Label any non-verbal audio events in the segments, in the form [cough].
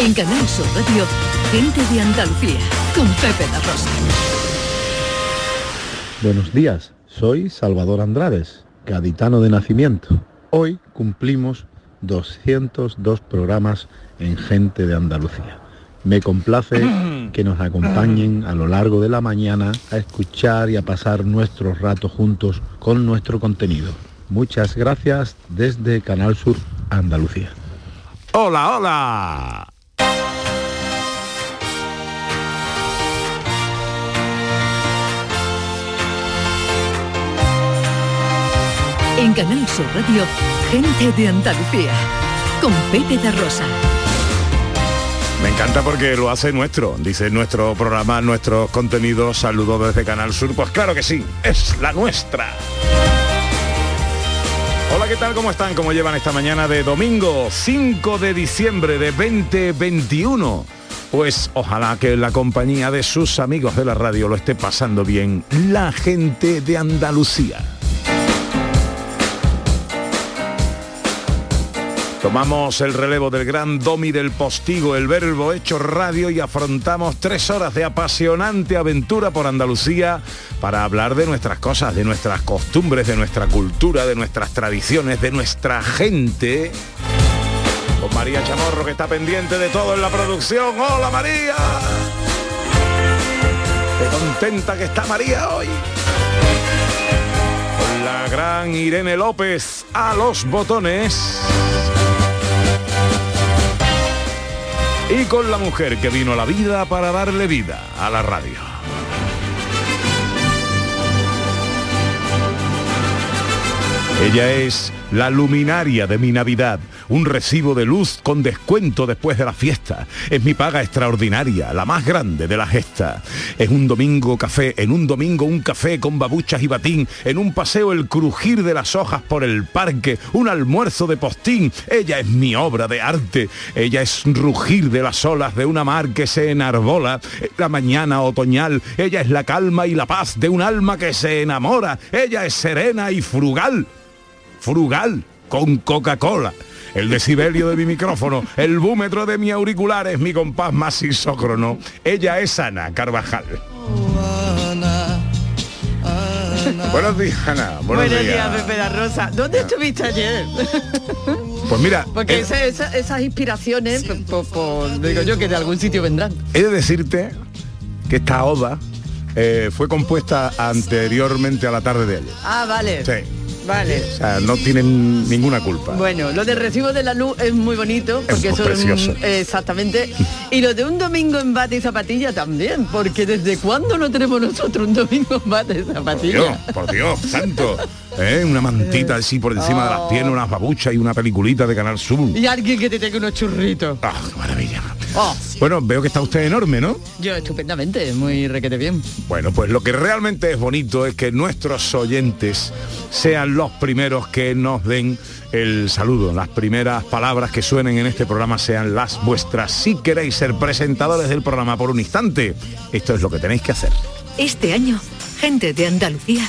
En Canal Sur Radio, Gente de Andalucía, con Pepe La Rosa. Buenos días, soy Salvador Andrades, gaditano de nacimiento. Hoy cumplimos 202 programas en Gente de Andalucía. Me complace [clears throat] que nos acompañen a lo largo de la mañana a escuchar y a pasar nuestros ratos juntos con nuestro contenido. Muchas gracias desde Canal Sur Andalucía. Hola, hola. En Canal Sur Radio, Gente de Andalucía, con Pepe de Rosa. Me encanta porque lo hace nuestro, dice nuestro programa, nuestros contenidos, saludos desde Canal Sur. Pues claro que sí, es la nuestra. Hola, ¿qué tal? ¿Cómo están? ¿Cómo llevan esta mañana de domingo 5 de diciembre de 2021? Pues ojalá que la compañía de sus amigos de la radio lo esté pasando bien la gente de Andalucía. Tomamos el relevo del gran domi del postigo, el verbo hecho radio y afrontamos tres horas de apasionante aventura por Andalucía para hablar de nuestras cosas, de nuestras costumbres, de nuestra cultura, de nuestras tradiciones, de nuestra gente. Con María Chamorro que está pendiente de todo en la producción. ¡Hola María! ¡Qué contenta que está María hoy! Con la gran Irene López a los botones. Y con la mujer que vino a la vida para darle vida a la radio. Ella es la luminaria de mi Navidad, un recibo de luz con descuento después de la fiesta. Es mi paga extraordinaria, la más grande de la gesta. Es un domingo café, en un domingo un café con babuchas y batín, en un paseo el crujir de las hojas por el parque, un almuerzo de postín. Ella es mi obra de arte. Ella es rugir de las olas de una mar que se enarbola. La mañana otoñal. Ella es la calma y la paz de un alma que se enamora. Ella es serena y frugal frugal con Coca-Cola. El decibelio de mi micrófono, el búmetro de mi auricular es mi compás más isócrono. Ella es Ana Carvajal. Buenos días, Ana. Buenos, días. Pepe la Rosa. ¿Dónde estuviste ayer? Pues mira, porque esas inspiraciones, digo yo que de algún sitio vendrán. He de decirte que esta oda eh, fue compuesta anteriormente a la tarde de ayer. Ah, vale. Sí. Vale. O sea, no tienen ninguna culpa. Bueno, lo de recibo de la luz es muy bonito, porque es eso precioso. es exactamente. Y lo de un domingo en bate y zapatilla también, porque desde cuándo no tenemos nosotros un domingo en bate y zapatilla. Por Dios, por Dios, santo. ¿Eh? Una mantita así por encima de las piernas, unas babuchas y una peliculita de Canal Sur. Y alguien que te tenga unos churritos. Ah, qué maravilla. Bueno, veo que está usted enorme, ¿no? Yo estupendamente, muy requete bien. Bueno, pues lo que realmente es bonito es que nuestros oyentes sean los primeros que nos den el saludo. Las primeras palabras que suenen en este programa sean las vuestras. Si queréis ser presentadores del programa por un instante, esto es lo que tenéis que hacer. Este año, Gente de Andalucía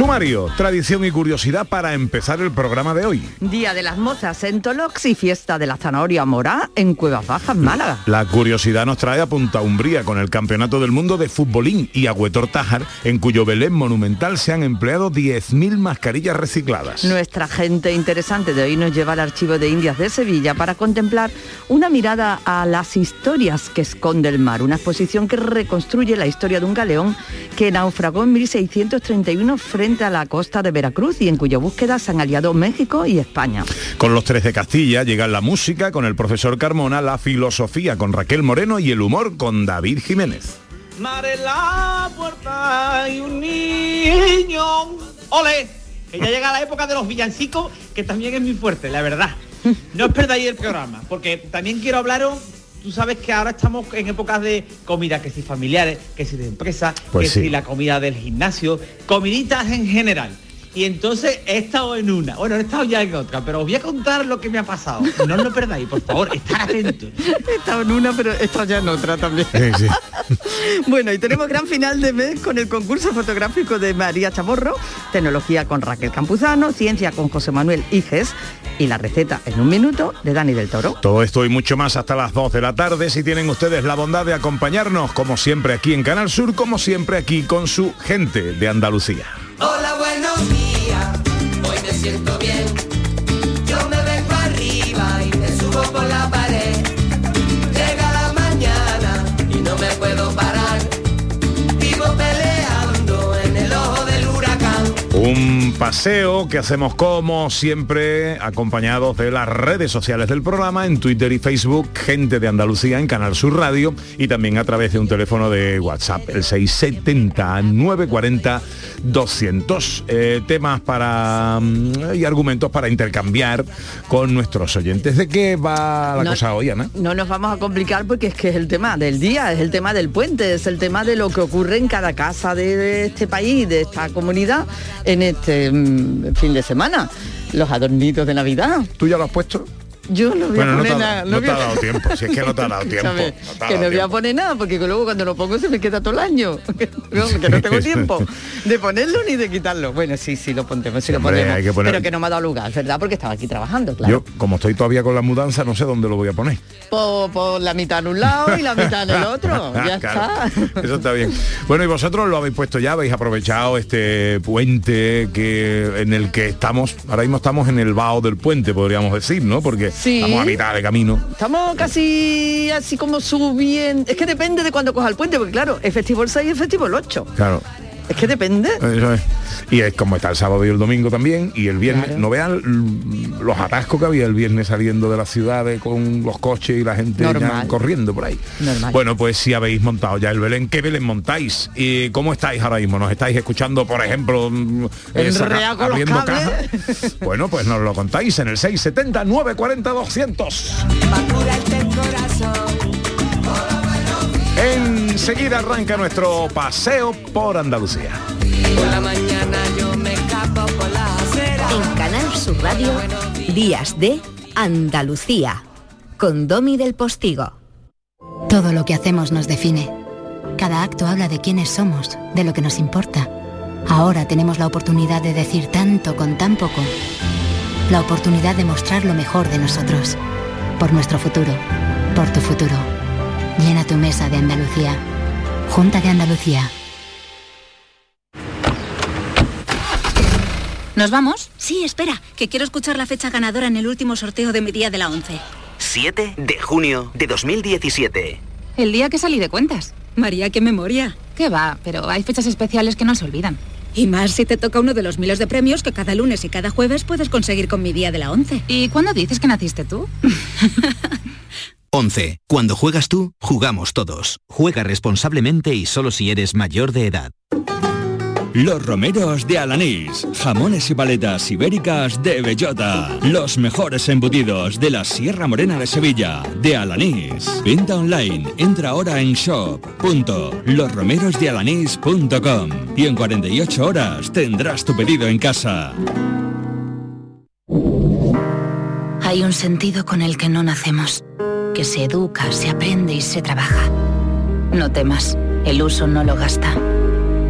Sumario, tradición y curiosidad para empezar el programa de hoy. Día de las mozas en Tolox y fiesta de la zanahoria morá en Cuevas Bajas, Málaga. La curiosidad nos trae a Punta Umbría con el Campeonato del Mundo de Futbolín y a Huetor Tájar, en cuyo Belén monumental se han empleado 10.000 mascarillas recicladas. Nuestra gente interesante de hoy nos lleva al Archivo de Indias de Sevilla para contemplar una mirada a las historias que esconde el mar, una exposición que reconstruye la historia de un galeón que naufragó en 1631 frente a la costa de Veracruz y en cuya búsqueda se han aliado México y España. Con los tres de Castilla llegan la música con el profesor Carmona, la filosofía con Raquel Moreno y el humor con David Jiménez. Mare la puerta y un niño. ¡Ole! Que ya llega la época de los villancicos, que también es muy fuerte, la verdad. No os perdáis el programa, porque también quiero hablaros tú sabes que ahora estamos en épocas de comida, que si familiares, que si de empresa, Pues que sí. si la comida del gimnasio, comiditas en general. Y entonces he estado en una, bueno, he estado ya en otra, pero os voy a contar lo que me ha pasado. No os lo perdáis, por favor, estar atentos. He estado en una, pero he estado ya en otra también. [laughs] Bueno, y tenemos gran final de mes con el concurso fotográfico de María Chamorro, tecnología con Raquel Campuzano, ciencia con José Manuel Iges y la receta en un minuto de Dani del Toro. Todo esto y mucho más hasta las 2 de la tarde si tienen ustedes la bondad de acompañarnos como siempre aquí en Canal Sur, como siempre aquí con su gente de Andalucía. Hola, buenos días, hoy me siento bien. Yo me vengo arriba y me subo por la pared. Llega la mañana y no me puedo parar. Vivo peleando en el ojo del huracán. Paseo que hacemos como siempre acompañados de las redes sociales del programa en Twitter y Facebook, gente de Andalucía en Canal Sur Radio y también a través de un teléfono de WhatsApp, el 670 940 200. Eh, temas para mm, y argumentos para intercambiar con nuestros oyentes. ¿De qué va la No- cosa hoy, Ana? No nos vamos a complicar porque es que es el tema del día, es el tema del puente, es el tema de lo que ocurre en cada casa de este país, de esta comunidad, en este fin de semana. Los adornitos de Navidad. ¿Tú ya lo has puesto? Yo no voy Bueno, a no te, poner nada. no te ha dado tiempo, si es que no te ha dado [laughs] tiempo. No que no voy a poner nada porque luego cuando lo pongo se me queda todo el año [laughs] que no tengo tiempo de ponerlo ni de quitarlo bueno sí sí lo pondremos sí lo pondremos hay que poner- pero que no me ha dado lugar verdad porque estaba aquí trabajando claro Yo, como estoy todavía con la mudanza, no sé dónde lo voy a poner. por, por la mitad en un lado y la mitad en el otro [laughs] ya Claro, está Eso está bien. Bueno, y vosotros lo habéis puesto ya, habéis aprovechado este puente que en el que estamos, ahora mismo estamos en el vaho del puente, podríamos decir, ¿no? Porque Sí. estamos a mitad de camino. Estamos casi así como subiendo. Es que depende de cuándo coja el puente, porque claro, es festivo el 6 y es festivo el 8. Claro. Es que depende. Eso es. Y es como está el sábado y el domingo también, y el viernes, Claro. no vean los atascos que había el viernes saliendo de las ciudades con los coches y la gente ya corriendo por ahí. Normal. Bueno, pues si habéis montado ya el Belén, ¿qué Belén montáis? ¿Y cómo estáis ahora mismo? ¿Nos estáis escuchando, por ejemplo, mm, los abriendo cables. cajas? [laughs] Bueno, pues nos lo contáis en el 670 940 200. Enseguida arranca nuestro paseo por Andalucía. Por la mañana yo me escapo por la acera. En Canal Sur Radio, Días de Andalucía, con Domi del Postigo. Todo lo que hacemos nos define. Cada acto habla de quiénes somos, de lo que nos importa. Ahora tenemos la oportunidad de decir tanto con tan poco. La oportunidad de mostrar lo mejor de nosotros. Por nuestro futuro. Por tu futuro. Llena tu mesa de Andalucía. Junta de Andalucía. ¿Nos vamos? Sí, espera, que quiero escuchar la fecha ganadora en el último sorteo de mi día de la 11. 7 de junio de 2017. El día que salí de cuentas. María, qué memoria. ¿Qué va? Pero hay fechas especiales que no se olvidan. Y más si te toca uno de los miles de premios que cada lunes y cada jueves puedes conseguir con mi día de la 11. ¿Y cuándo dices que naciste tú? [laughs] 11. Cuando juegas tú, jugamos todos. Juega responsablemente y solo si eres mayor de edad. Los romeros de Alanís, jamones y paletas ibéricas de bellota, los mejores embutidos de la Sierra Morena de Sevilla, de Alanís. Venta online, entra ahora en shop.losromerosdealanís.com y en 48 horas tendrás tu pedido en casa. Hay un sentido con el que no nacemos, que se educa, se aprende y se trabaja. No temas, el uso no lo gasta.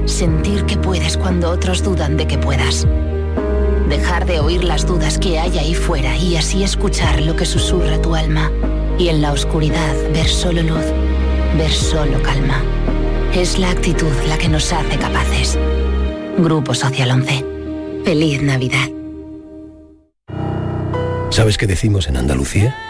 Sentir que puedes cuando otros dudan de que puedas. Dejar de oír las dudas que hay ahí fuera y así escuchar lo que susurra tu alma. Y en la oscuridad ver solo luz, ver solo calma. Es la actitud la que nos hace capaces. Grupo Social 11. Feliz Navidad. ¿Sabes qué decimos en Andalucía?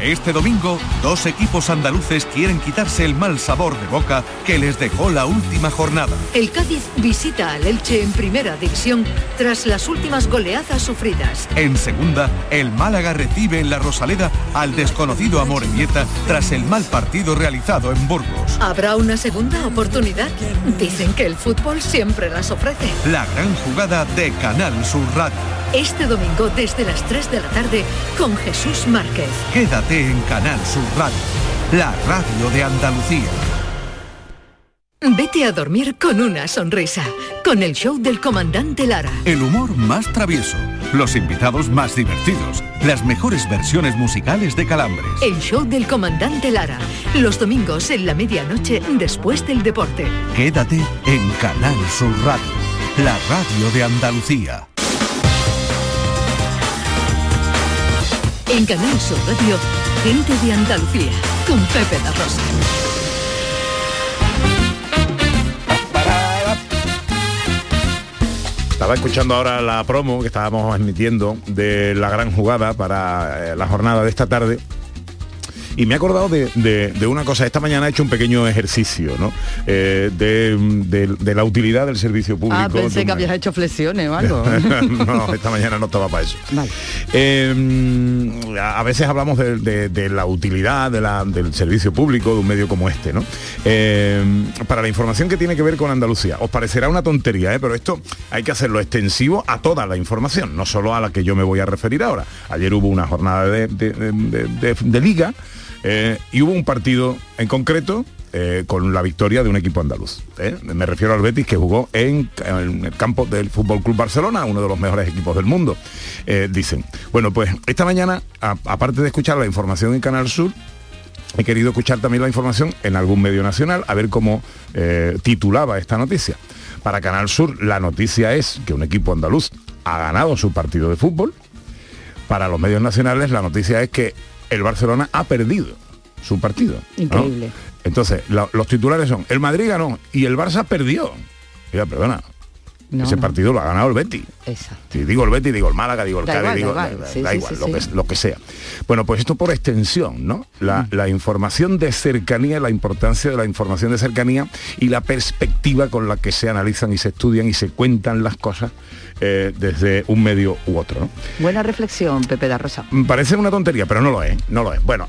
Este domingo, dos equipos andaluces quieren quitarse el mal sabor de boca que les dejó la última jornada. El Cádiz visita al Elche en primera división tras las últimas goleadas sufridas. En segunda, el Málaga recibe en la Rosaleda al desconocido Amorebieta tras el mal partido realizado en Burgos. ¿Habrá una segunda oportunidad? Dicen que el fútbol siempre las ofrece. La gran jugada de Canal Sur Radio. Este domingo desde las 3 de la tarde con Jesús Márquez. Quédate en Canal Sur Radio, la radio de Andalucía. Vete a dormir con una sonrisa, con el show del comandante Lara. El humor más travieso, los invitados más divertidos, las mejores versiones musicales de Calambres. El show del comandante Lara, los domingos en la medianoche después del deporte. Quédate en Canal Sur Radio, la radio de Andalucía. En Canal Sur Radio, gente de Andalucía, con Pepe La Rosa. Estaba escuchando ahora la promo que estábamos emitiendo de la gran jugada para eh, la jornada de esta tarde. Y me he acordado de, de- de una cosa. Esta mañana he hecho un pequeño ejercicio, ¿no? Eh, de, de- la utilidad del servicio público. Ah, pensé que habías hecho flexiones o algo. [laughs] no, esta mañana no estaba para eso. Eh, a veces hablamos de, la utilidad de la- del servicio público de un medio como este, ¿no? Eh, para la información que tiene que ver con Andalucía. Os parecerá una tontería, ¿eh? pero esto hay que hacerlo extensivo a toda la información, no solo a la que yo me voy a referir ahora. Ayer hubo una jornada de- de- de liga eh, y hubo un partido en concreto eh, con la victoria de un equipo andaluz. ¿eh? Me refiero al Betis que jugó en, el campo del Fútbol Club Barcelona, uno de los mejores equipos del mundo, dicen. Bueno, pues esta mañana, aparte de escuchar la información en Canal Sur, he querido escuchar también la información en algún medio nacional, a ver cómo titulaba esta noticia. Para Canal Sur, la noticia es que un equipo andaluz ha ganado su partido de fútbol. Para los medios nacionales, la noticia es que el Barcelona ha perdido su partido. ¿no? Increíble. Entonces, la- los titulares son, el Madrid ganó y el Barça perdió. Mira, perdona. No, Ese no. partido lo ha ganado el Betis. Exacto. Si digo el Betis, digo el Málaga, digo el Da Cádiz, igual, digo da igual. da- Sí, da sí, igual, sí, lo. Que, lo que sea. Bueno, pues esto por extensión, ¿no? La, Mm. la información de cercanía, la importancia de la información de cercanía y la perspectiva con la que se analizan y se estudian y se cuentan las cosas eh, desde un medio u otro, ¿no? Buena reflexión, Pepe da Rosa. Mm, Parece una tontería, pero no lo es, no lo es. Bueno,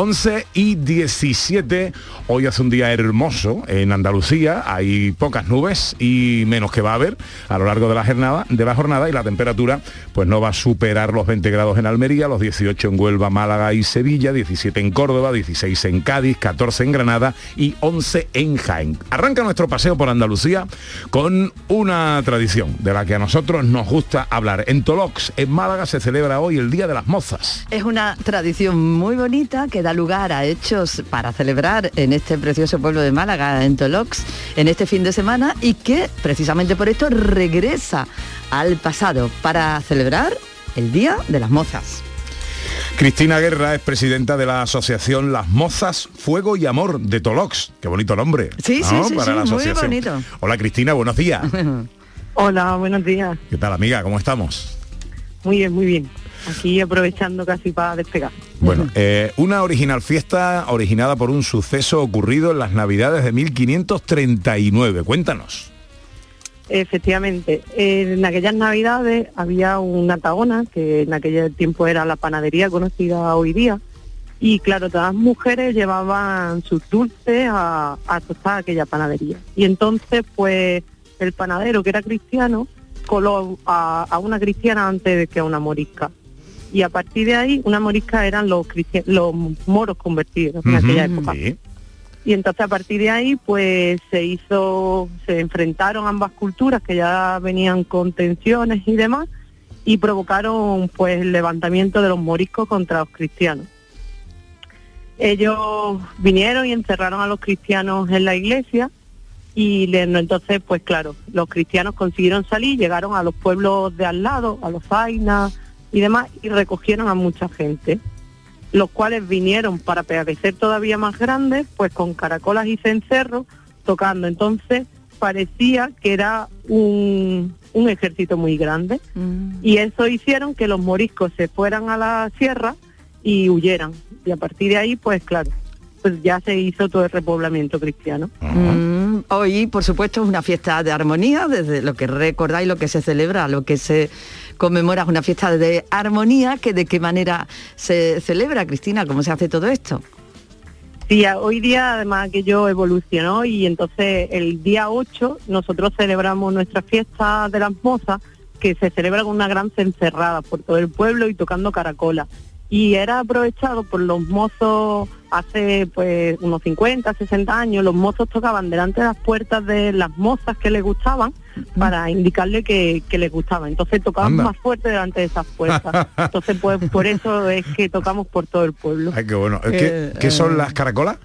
11 y 17, hoy hace un día hermoso en Andalucía, hay pocas nubes y menos que va a haber a lo largo de la jornada, de la jornada y la temperatura pues no va a superar los 20 grados en Almería, los 18 en Huelva, Málaga y Sevilla, 17 en Córdoba, 16 en Cádiz, 14 en Granada y 11 en Jaén. Arranca nuestro paseo por Andalucía con una tradición de la que a nosotros nos gusta hablar. En Tolox, en Málaga, se celebra hoy el Día de las Mozas. Es una tradición muy bonita que da lugar a hechos para celebrar en este precioso pueblo de Málaga, en Tolox, en este fin de semana y que precisamente por esto regresa al pasado para celebrar el Día de las Mozas. Cristina Guerra es presidenta de la asociación Las Mozas Fuego y Amor de Tolox. Qué bonito nombre. Sí, sí, ¿no? sí, Para sí, la muy bonito. Hola Cristina, buenos días. [laughs] Hola, buenos días. ¿Qué tal amiga? ¿Cómo estamos? Muy bien, muy bien. Aquí aprovechando casi para despegar. Bueno, eh, una original fiesta originada por un suceso ocurrido en las Navidades de 1539. Cuéntanos. Efectivamente, en aquellas navidades había una tagona, que en aquel tiempo era la panadería conocida hoy día, y claro, todas las mujeres llevaban sus dulces a, a tostar aquella panadería. Y entonces, pues, el panadero, que era cristiano, coló a, a una cristiana antes que a una morisca. Y a partir de ahí, una morisca eran los, los moros convertidos en aquella época. sí. Y entonces a partir de ahí pues se hizo, se enfrentaron ambas culturas que ya venían con tensiones y demás y provocaron pues el levantamiento de los moriscos contra los cristianos. Ellos vinieron y encerraron a los cristianos en la iglesia y le- entonces pues claro, los cristianos consiguieron salir, llegaron a los pueblos de al lado, a los Zainas y demás, y recogieron a mucha gente, los cuales vinieron para parecer todavía más grandes, pues con caracolas y cencerros tocando. Entonces parecía que era un, un ejército muy grande y eso hicieron que los moriscos se fueran a la sierra y huyeran. Y a partir de ahí, pues claro, pues ya se hizo todo el repoblamiento cristiano. Mm, hoy, por supuesto, es una fiesta de armonía, desde lo que recordáis, lo que se celebra, lo que se conmemora, es una fiesta de armonía, que de qué manera se celebra, Cristina, cómo se hace todo esto. Sí, hoy día además que yo evolucionó y entonces el día 8 nosotros celebramos nuestra fiesta de las mozas que se celebra con una gran cencerrada por todo el pueblo y tocando caracola. Y era aprovechado por los mozos hace pues unos 50, 60 años, los mozos tocaban delante de las puertas de las mozas que les gustaban para indicarle que, que les gustaba. Entonces tocaban Anda. más fuerte delante de esas puertas. [laughs] Entonces pues por eso es que tocamos por todo el pueblo. Ay, qué bueno. ¿Qué, Eh, qué son eh. las caracolas?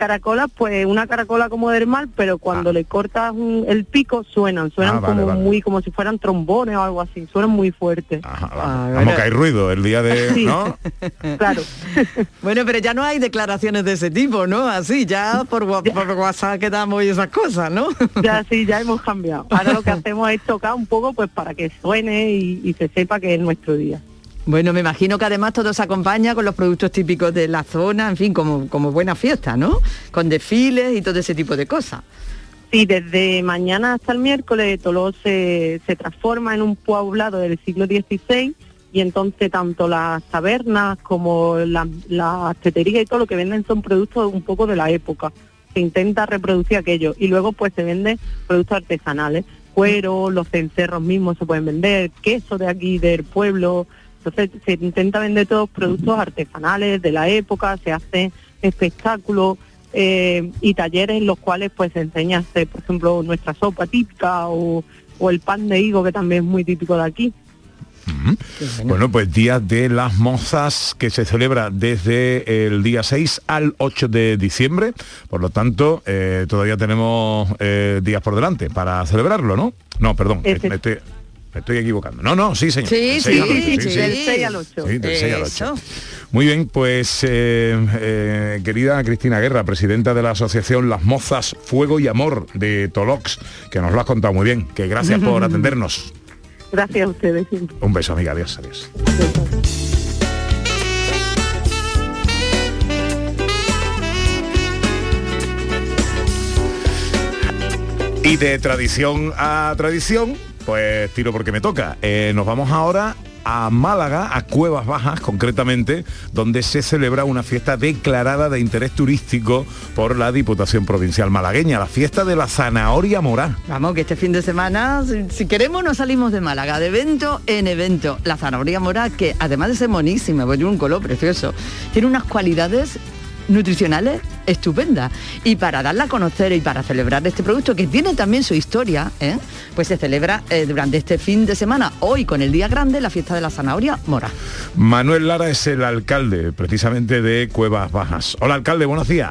Caracolas, pues una caracola como del mar, pero cuando le cortas un- el pico suenan, suenan Ah, vale, como vale. muy, como si fueran trombones o algo así, suenan muy fuertes. Vamos, que hay ruido el día de... Sí. ¿no? [laughs] Claro. [laughs] Bueno, pero ya no hay declaraciones de ese tipo, ¿no? Así, ya por, por WhatsApp quedamos y esas cosas, ¿no? [laughs] Ya sí, ya hemos cambiado. Ahora lo que hacemos es tocar un poco pues para que suene y, y se sepa que es nuestro día. Bueno, me imagino que además todo se acompaña con los productos típicos de la zona, en fin, como, como buena fiesta, ¿no? Con desfiles y todo ese tipo de cosas. Sí, desde mañana hasta el miércoles Toló se, se transforma en un poblado del siglo XVI y entonces tanto las tabernas como la- las teterías y todo lo que venden son productos un poco de la época. Se intenta reproducir aquello y luego pues se venden productos artesanales, cuero, los cencerros mismos se pueden vender, queso de aquí del pueblo. Entonces se intenta vender todos productos artesanales de la época, se hacen espectáculos eh, y talleres en los cuales pues se enseña a hacer, por ejemplo, nuestra sopa típica o, o el pan de higo que también es muy típico de aquí. Bueno, pues Día de las Mozas que se celebra desde el día 6 al 8 de diciembre. Por lo tanto, eh, todavía tenemos eh, días por delante para celebrarlo, ¿no? No, perdón, me, me estoy, me estoy equivocando. No, no, sí, señor. Sí, Del sí, 6 al 8, sí, del 6 al 8. Sí, del 6 al 8. Eso. Muy bien, pues eh, eh, querida Cristina Guerra, presidenta de la Asociación Las Mozas Fuego y Amor de Tolox, que nos lo has contado muy bien, que gracias por [laughs] atendernos. Gracias a ustedes siempre. Un beso, amiga, adiós, adiós. Y de tradición a tradición, pues tiro porque me toca. Eh, nos vamos ahora a Málaga, a Cuevas Bajas concretamente, donde se celebra una fiesta declarada de interés turístico por la Diputación Provincial Malagueña, la fiesta de la zanahoria morá. Vamos, que este fin de semana, si, queremos, nos salimos de Málaga, de evento en evento. La zanahoria mora, que además de ser monísima, pues tiene un color precioso, tiene unas cualidades nutricionales estupendas. Y para darla a conocer y para celebrar este producto, que tiene también su historia, ¿eh? pues se celebra eh, durante este fin de semana, hoy con el día grande, la fiesta de la zanahoria mora. Manuel Lara es el alcalde precisamente de Cuevas Bajas. Hola alcalde, buenos días.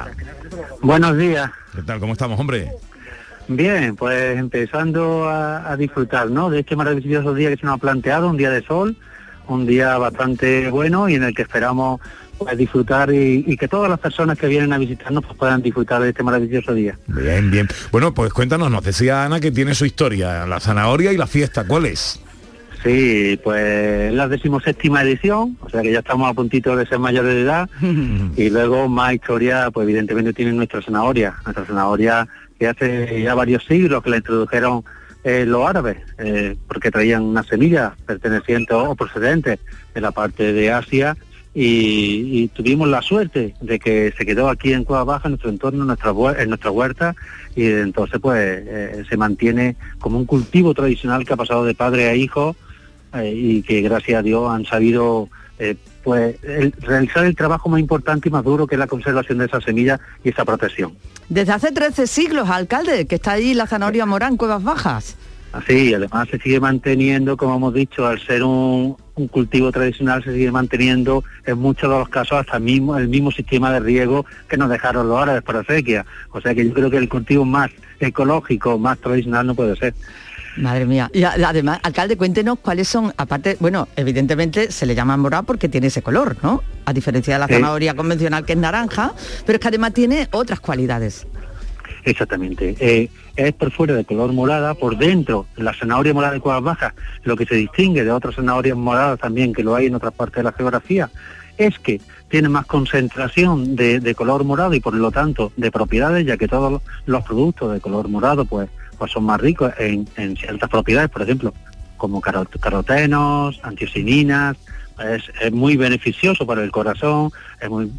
Buenos días. ¿Qué tal? ¿Cómo estamos, hombre? Bien, pues empezando a, a disfrutar, ¿no? De este maravilloso día que se nos ha planteado, un día de sol, un día bastante bueno y en el que esperamos pues, disfrutar y, y que todas las personas que vienen a visitarnos pues, puedan disfrutar de este maravilloso día. Bien, bien. Bueno, pues cuéntanos, nos decía Ana que tiene su historia, la zanahoria y la fiesta, ¿cuál es? Sí, pues es la decimoséptima edición, o sea que ya estamos a puntito de ser mayores de edad [laughs] y luego más historia, pues evidentemente tiene nuestra zanahoria, nuestra zanahoria que hace ya varios siglos que la introdujeron eh, los árabes, eh, porque traían unas semillas pertenecientes o procedentes de la parte de Asia y, tuvimos la suerte de que se quedó aquí en Cueva Baja, en nuestro entorno, en nuestra, en huerta, y entonces pues eh, se mantiene como un cultivo tradicional que ha pasado de padre a hijo eh, y que gracias a Dios han sabido eh, pues realizar el trabajo más importante y más duro que es la conservación de esa semilla y esa protección. Desde hace 13 siglos, alcalde, que está ahí la zanahoria mora en Cuevas Bajas. Así, además se sigue manteniendo, como hemos dicho, al ser un, un cultivo tradicional se sigue manteniendo en muchos de los casos hasta el mismo, el mismo sistema de riego que nos dejaron los árabes para sequía. O sea que yo creo que el cultivo más ecológico, más tradicional no puede ser. Madre mía. Y además, alcalde, cuéntenos cuáles son, aparte, bueno, evidentemente se le llama morado porque tiene ese color, ¿no? A diferencia de la Sí. zanahoria convencional que es naranja, pero es que además tiene otras cualidades. Exactamente. Eh, es por fuera de color morada, por dentro la zanahoria morada de cuevas bajas, lo que se distingue de otras zanahorias moradas también que lo hay en otras partes de la geografía, es que tiene más concentración de, color morado y por lo tanto de propiedades, ya que todos los- productos de color morado pues, pues son más ricos en, ciertas propiedades, por ejemplo, como caro- carotenos, antiocininas, es, muy beneficioso para el corazón,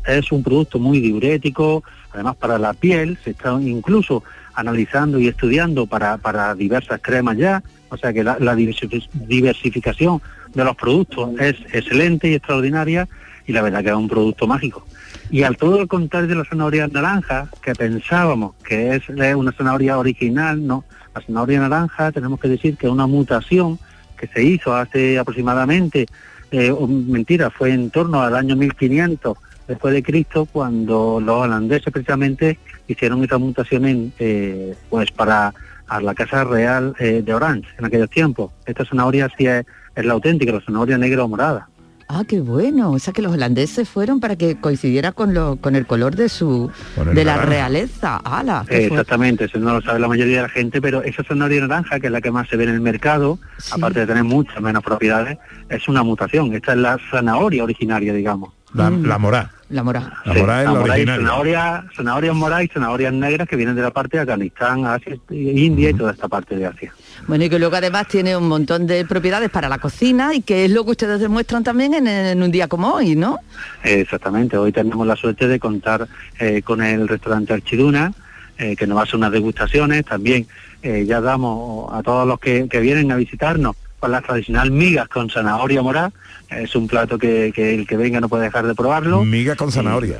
es, un producto muy diurético, además para la piel, se está incluso analizando y estudiando para, para diversas cremas ya, o sea que la, la diversi- diversificación de los productos es excelente y extraordinaria y la verdad que es un producto mágico. Y al todo lo contrario de la zanahoria naranja, que pensábamos que es una zanahoria original, no, la zanahoria naranja tenemos que decir que es una mutación que se hizo hace aproximadamente, eh, mentira, fue en torno al año 1500 después de Cristo, cuando los holandeses precisamente hicieron esta mutación eh, pues para la Casa Real eh, de Orange en aquellos tiempos. Esta zanahoria sí es, es la auténtica, la zanahoria negra o morada. Ah, qué bueno. O sea que los holandeses fueron para que coincidiera con lo, con el color de su de la realeza. ¡Hala! Eh, exactamente, eso no lo sabe la mayoría de la gente, pero esa zanahoria naranja, que es la que más se ve en el mercado, aparte de tener muchas menos propiedades, es una mutación. Esta es la zanahoria originaria, digamos. La, la morá. La morá. La Sí, es la morá original. Zanahoria, zanahorias moradas y zanahorias negras que vienen de la parte de Afganistán, Asia, India y toda esta parte de Asia. Bueno, y que luego además tiene un montón de propiedades para la cocina y que es lo que ustedes demuestran también en, en un día como hoy, ¿no? Exactamente, hoy tenemos la suerte de contar eh, con el restaurante Archiduna, eh, que nos va a hacer unas degustaciones. También eh, ya damos a todos los que, que vienen a visitarnos con la tradicional migas con zanahoria morada. Es un plato que, que el que venga no puede dejar de probarlo. Miga con zanahoria.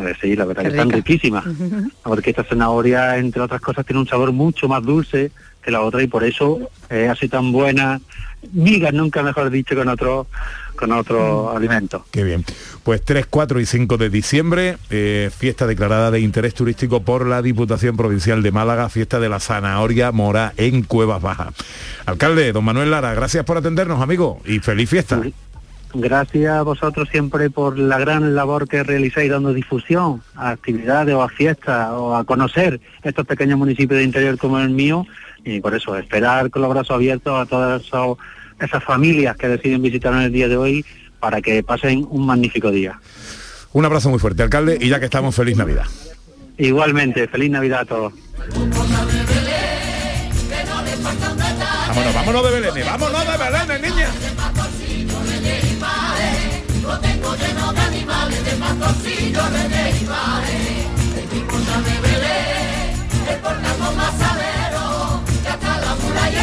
Eh, sí, la verdad Qué que están rica. riquísimas. Porque esta zanahoria, entre otras cosas, tiene un sabor mucho más dulce que la otra y por eso es así tan buena. Migas, nunca mejor dicho, con otro, con otro alimento. Qué bien. Pues 3, 4 y 5 de diciembre, eh, fiesta declarada de interés turístico por la Diputación Provincial de Málaga, fiesta de la zanahoria mora en Cuevas Bajas. Alcalde, don Manuel Lara, gracias por atendernos, amigo, y feliz fiesta. Gracias a vosotros siempre por la gran labor que realizáis dando difusión a actividades o a fiestas o a conocer estos pequeños municipios de interior como el mío y por eso esperar con los brazos abiertos a todas esas familias que deciden visitarnos el día de hoy para que pasen un magnífico día. Un abrazo muy fuerte, alcalde, y ya que estamos, feliz Navidad. Igualmente, feliz Navidad a todos. Vámonos, vámonos de Belén, vámonos de Belén, niña. Lo tengo lleno de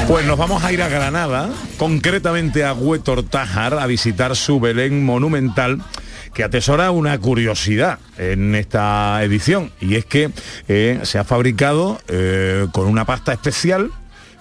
Pues nos vamos a ir a Granada, concretamente a Huetortájar, a visitar su Belén monumental que atesora una curiosidad en esta edición y es que eh, se ha fabricado eh, con una pasta especial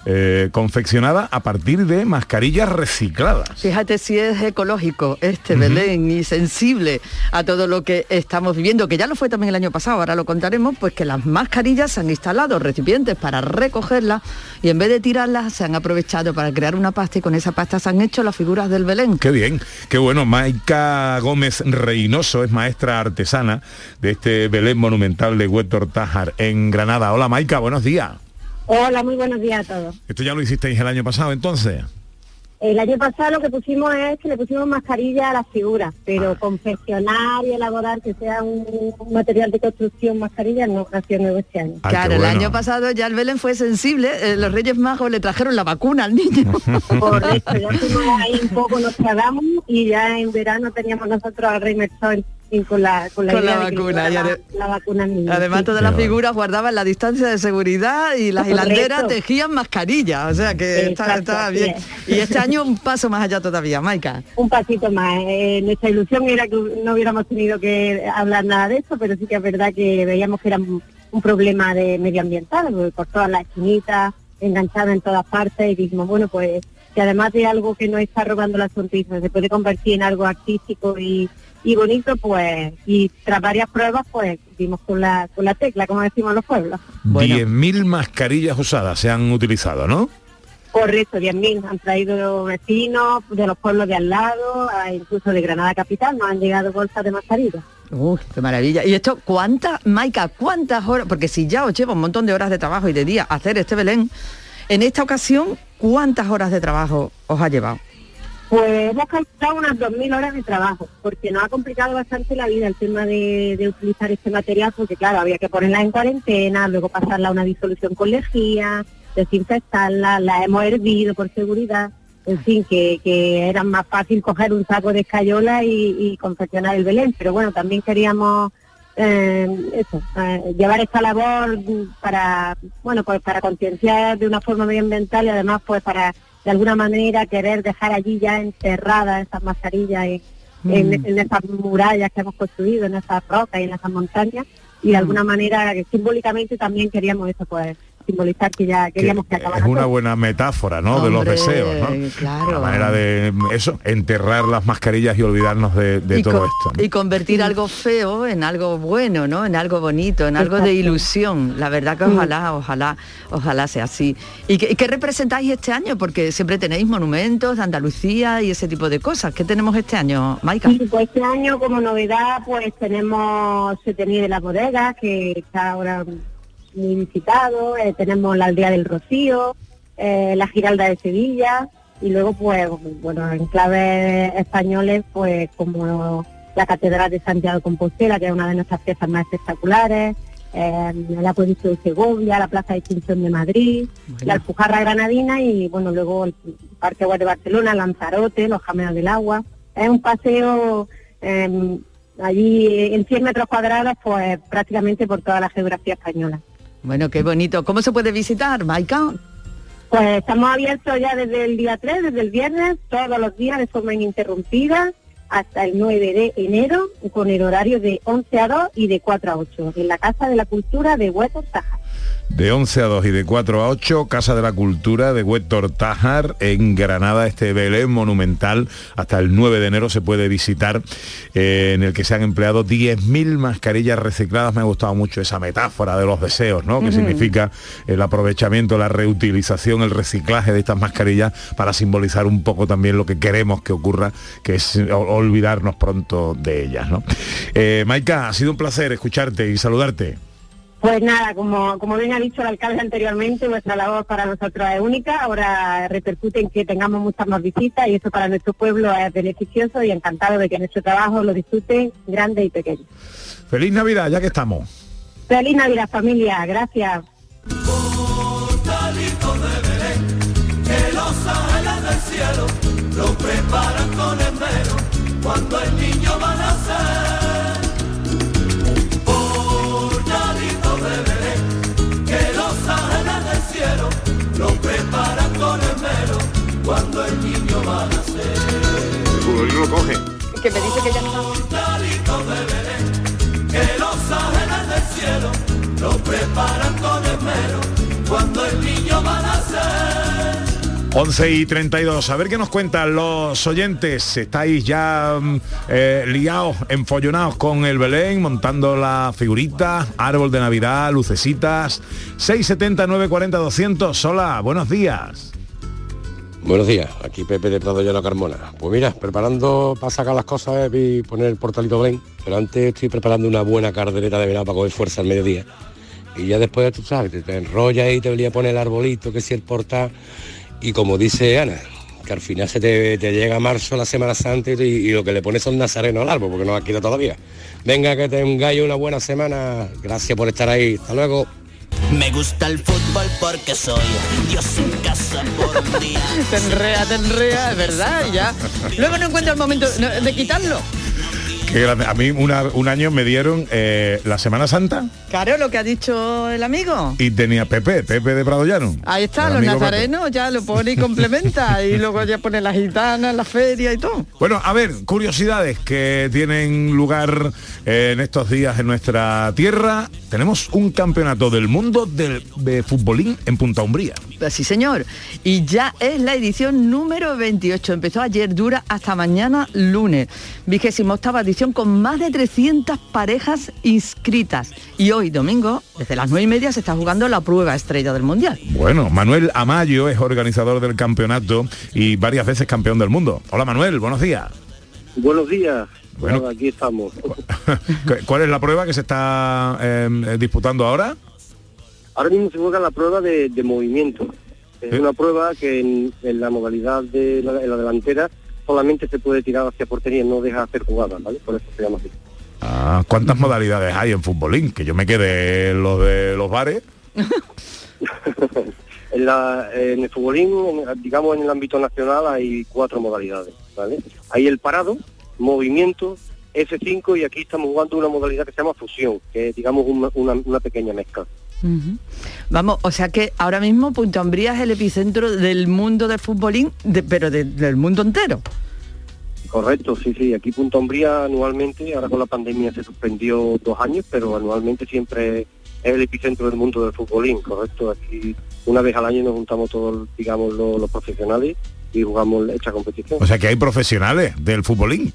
eh, confeccionada a partir de mascarillas recicladas. Fíjate si es ecológico este Belén y sensible a todo lo que estamos viviendo, que ya lo fue también el año pasado, ahora lo contaremos, pues que las mascarillas se han instalado recipientes para recogerlas y en vez de tirarlas se han aprovechado para crear una pasta y con esa pasta se han hecho las figuras del Belén. Qué bien, qué bueno. Maika Gómez Reynoso es maestra artesana de este Belén monumental de Huetortájar en Granada. Hola Maika, buenos días. Hola, muy buenos días a todos. Esto ya lo hicisteis el año pasado entonces. El año pasado lo que pusimos es que le pusimos mascarilla a las figuras, pero confeccionar y elaborar que sea un, un material de construcción mascarilla no ha sido nuevo este año. Claro, el año pasado ya el Belén fue sensible, eh, los Reyes Magos le trajeron la vacuna al niño. [laughs] Correcto, ya fuimos ahí un poco, nos tragamos y ya en verano teníamos nosotros al Rey Merchón con la, con la, Con vacuna, y la, la vacuna. Además sí. todas las figuras guardaban la distancia de seguridad y las Correcto. hilanderas tejían mascarillas, o sea que está, Exacto, está así bien. es. Y este año un paso más allá todavía, Maika. un pasito más. Eh, nuestra ilusión era que no hubiéramos tenido que hablar nada de eso, pero sí que es verdad que veíamos que era un, problema de medioambiental, porque por todas las esquinitas enganchada en todas partes y dijimos, bueno, pues que además de algo que nos está robando la sonrisa, se puede convertir en algo artístico y, y bonito, pues, y tras varias pruebas, pues, dimos con la, con la tecla, como decimos los pueblos. 10.000 mascarillas usadas se han utilizado, ¿no? Correcto, 10.000 han traído vecinos de los pueblos de al lado, incluso de Granada Capital, nos han llegado bolsas de mascarillas. Uy, qué maravilla. Y esto, ¿cuántas, Maika, cuántas horas? Porque si ya os lleva un montón de horas de trabajo y de día hacer este Belén, en esta ocasión, ¿cuántas horas de trabajo os ha llevado? Pues hemos calculado unas 2.000 horas de trabajo, porque nos ha complicado bastante la vida el tema de, utilizar este material, porque claro, había que ponerla en cuarentena, luego pasarla a una disolución con lejía, desinfectarla, la hemos hervido por seguridad, en fin, que, que era más fácil coger un saco de escayola y, confeccionar el Belén, pero bueno, también queríamos eh, eh, llevar esta labor para, bueno, pues para concienciar de una forma medioambiental y además pues para de alguna manera querer dejar allí ya enterradas esas mascarillas en, en, Mm. en esas murallas que hemos construido, en esas rocas y en esas montañas y de alguna manera simbólicamente también queríamos eso pues simbolizar que ya queríamos que, Es acabara una todo. buena metáfora, ¿no? de los deseos, ¿no? claro. La manera de eso, enterrar las mascarillas y olvidarnos de, de y, todo esto. y convertir algo feo en algo bueno, ¿no? En algo bonito, en algo de ilusión. La verdad que ojalá, ojalá, ojalá sea así. ¿Y qué, representáis este año? Porque siempre tenéis monumentos de Andalucía y ese tipo de cosas. ¿Qué tenemos este año, Maika? Sí, pues este año como novedad pues tenemos Setení de las bodegas que está ahora muy visitado, eh, tenemos la aldea del Rocío, eh, la Giralda de Sevilla y luego pues bueno en claves españoles pues como la Catedral de Santiago de Compostela que es una de nuestras piezas más espectaculares, eh, el Acueducto de Segovia, la Plaza de Extinción de Madrid, la Alpujarra Granadina y bueno luego el Parque Guard de Barcelona, Lanzarote, los Jameos del Agua. Es un paseo eh, allí en 100 metros cuadrados pues prácticamente por toda la geografía española. Bueno, qué bonito. ¿Cómo se puede visitar, Maika? Pues estamos abiertos ya desde el día 3, desde el viernes, todos los días de forma ininterrumpida hasta el 9 de enero con el horario de 11 a 2 y de 4 a 8 en la Casa de la Cultura de Huetos Taja. De 11 a 2 y de 4 a 8, Casa de la Cultura de Huétor Tájar, en Granada, este Belén monumental, hasta el 9 de enero se puede visitar, eh, en el que se han empleado 10.000 mascarillas recicladas. Me ha gustado mucho esa metáfora de los deseos, ¿no? Que significa el aprovechamiento, la reutilización, el reciclaje de estas mascarillas para simbolizar un poco también lo que queremos que ocurra, que es olvidarnos pronto de ellas, ¿no? Eh, Maika, ha sido un placer escucharte y saludarte. Pues nada, como, como bien ha dicho el alcalde anteriormente, vuestra labor para nosotros es única, ahora repercute en que tengamos muchas más visitas y eso para nuestro pueblo es beneficioso y encantado de que nuestro trabajo lo disfruten grandes y pequeños. Feliz Navidad, ya que estamos. Feliz Navidad familia, gracias. Portalito de Belén, que los ángeles del cielo lo preparan con 11 y 32, a ver qué nos cuentan los oyentes. ¿Estáis ya mm, eh, liados, enfollonados con el Belén, montando la figurita, árbol de Navidad, lucecitas? 670 940 200. Hola, buenos días. Buenos días, aquí Pepe de Prado Llano Carmona. Pues mira, preparando para sacar las cosas y poner el portalito Belén, pero antes estoy preparando una buena cardereta de verano para coger fuerza al mediodía. Y ya después, tú sabes, te, te enrollas y te venía a poner el arbolito, que si el portal. Y como dice Ana, que al final se te, te llega marzo, la Semana Santa, y, y lo que le pones son nazarenos al árbol, porque no ha quitado todavía. Venga, que tengáis una buena semana. Gracias por estar ahí. Hasta luego. Me gusta el fútbol porque soy Dios en casa por un día. [laughs] te enrea, te enrea, es verdad, ya. Luego no encuentra el momento de quitarlo. Qué grande. A mí una- un año me dieron eh, la Semana Santa Claro, lo que ha dicho el amigo. y tenía Pepe, Pepe de Prado Llano. Ahí está, El los Pepe. nazarenos ya lo pone y complementa y [laughs] luego ya pone las gitanas, la feria y todo. Bueno, a ver, curiosidades que tienen lugar eh, en estos días en nuestra tierra. Tenemos un campeonato del mundo del- de futbolín en Punta Umbría. Pues sí, señor. Y ya es la edición número 28. Empezó ayer, dura hasta mañana lunes. Vigésima octava edición con más de 300 parejas inscritas. Y hoy, domingo, desde las 9 y media, se está jugando la prueba estrella del Mundial. Bueno, Manuel Amayo es organizador del campeonato y varias veces campeón del mundo. Hola Manuel, buenos días. Buenos días. Bueno. Nada, aquí estamos. [laughs] ¿Cu- ¿Cuál es la prueba que se está eh, disputando ahora? Ahora mismo se juega la prueba de, de movimiento. Es una prueba que en, en la modalidad de la, en la delantera solamente se puede tirar hacia portería, no deja hacer jugadas, ¿vale? Por eso se llama así. Ah, ¿Cuántas modalidades hay en futbolín? Que yo me quede en los de los bares. [laughs] En, la, en el futbolín, en- digamos en el ámbito nacional, hay cuatro modalidades, ¿vale? Hay el parado, movimiento, F5 y aquí estamos jugando una modalidad que se llama fusión, que es digamos una, una- una pequeña mezcla. Vamos, o sea que ahora mismo Punta Umbría es el epicentro del mundo del futbolín, de- pero de- del mundo entero. Correcto, sí, sí. Aquí Punta Umbría anualmente, ahora con la pandemia se suspendió dos años, pero anualmente siempre es el epicentro del mundo del futbolín, correcto. Aquí una vez al año nos juntamos todos, digamos, los, los profesionales y jugamos esta competición. O sea que hay profesionales del futbolín.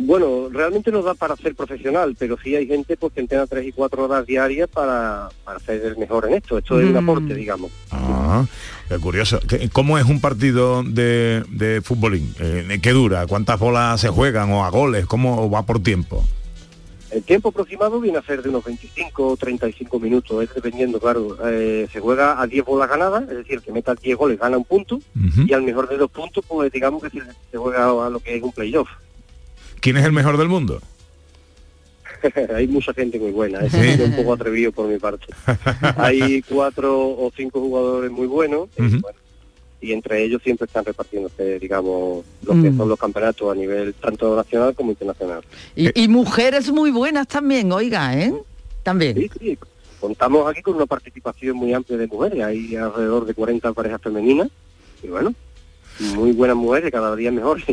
Bueno, realmente nos da para ser profesional, pero sí hay gente pues, que entrena tres y cuatro horas diarias para, para ser el mejor en esto. Esto es un Mm. aporte, digamos. Ah, qué curioso. ¿Qué- ¿Cómo es un partido de, de futbolín? Eh, ¿Qué dura? ¿Cuántas bolas se juegan o a goles? ¿Cómo va por tiempo? El tiempo aproximado viene a ser de unos 25 o 35 minutos, es dependiendo, claro. Eh, se juega a 10 bolas ganadas, es decir, que meta 10 goles gana un punto, y al mejor de dos puntos, pues digamos que se, se juega a lo que es un playoff. ¿Quién es el mejor del mundo? [laughs] Hay mucha gente muy buena, es Sí. un poco atrevido por mi parte. [laughs] Hay cuatro o cinco jugadores muy buenos, y, bueno, y entre ellos siempre están repartiéndose, digamos, lo que Mm. son los campeonatos a nivel tanto nacional como internacional. Y, y mujeres muy buenas también, oiga, ¿eh? También. Sí, sí. Contamos aquí con una participación muy amplia de mujeres, hay alrededor de 40 parejas femeninas, y bueno, muy buenas mujeres, cada día mejores.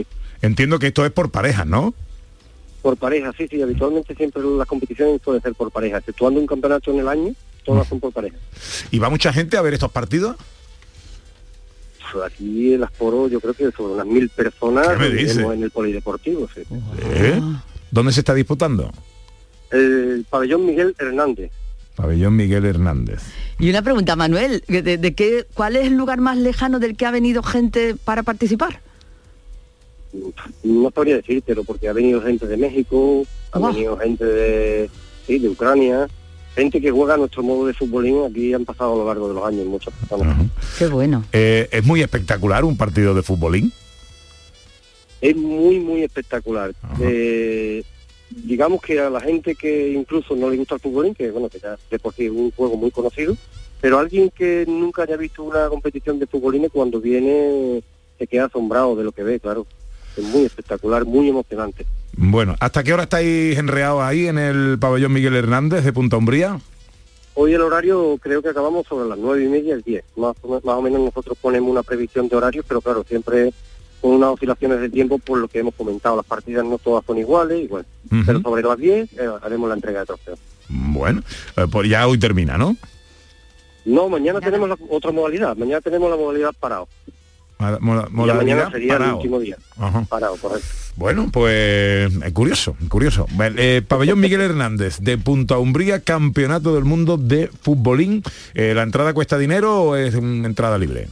Entiendo que esto es por parejas, ¿no? Por pareja, sí, sí, habitualmente siempre las competiciones suelen ser por pareja, exceptuando un campeonato en el año, todas son por pareja. ¿Y va mucha gente a ver estos partidos? Pues Aquí en las Poro yo creo que sobre unas mil personas ¿Qué me lo dice? vemos en el polideportivo, sí. ¿Eh? ¿Dónde se está disputando? El pabellón Miguel Hernández. Pabellón Miguel Hernández. Y una pregunta, Manuel, ¿de, de qué, ¿cuál es el lugar más lejano del que ha venido gente para participar? No sabría decírtelo porque ha venido gente de México, ha venido gente de, sí, de Ucrania, gente que juega nuestro modo de futbolín, aquí han pasado a lo largo de los años muchas personas. Qué bueno. Eh, es muy espectacular un partido de futbolín. Es muy, muy espectacular. Eh, digamos que a la gente que incluso no le gusta el futbolín, que bueno, que ya de por sí es un juego muy conocido, pero alguien que nunca haya visto una competición de futbolín cuando viene se queda asombrado de lo que ve, claro. Es muy espectacular, muy emocionante. Bueno, ¿hasta qué hora estáis enreados ahí en el pabellón Miguel Hernández de Punta Umbría? Hoy el horario creo que acabamos sobre las nueve y media, el 10. Más, o- más o menos nosotros ponemos una previsión de horarios, pero claro, siempre con unas oscilaciones de tiempo por lo que hemos comentado. Las partidas no todas son iguales, Ujú. pero sobre las 10 eh, haremos la entrega de trofeos. Bueno, eh, pues ya hoy termina, ¿no? No, mañana tenemos la- otra modalidad. Mañana tenemos la modalidad parado. Moda- Ya modalidad mañana sería el último día. Ajá. Parado, correcto. Bueno, pues es curioso, curioso. Eh, pabellón Miguel Hernández de Punta Umbría, Campeonato del Mundo de Futbolín. Eh, ¿La entrada cuesta dinero o es una entrada libre?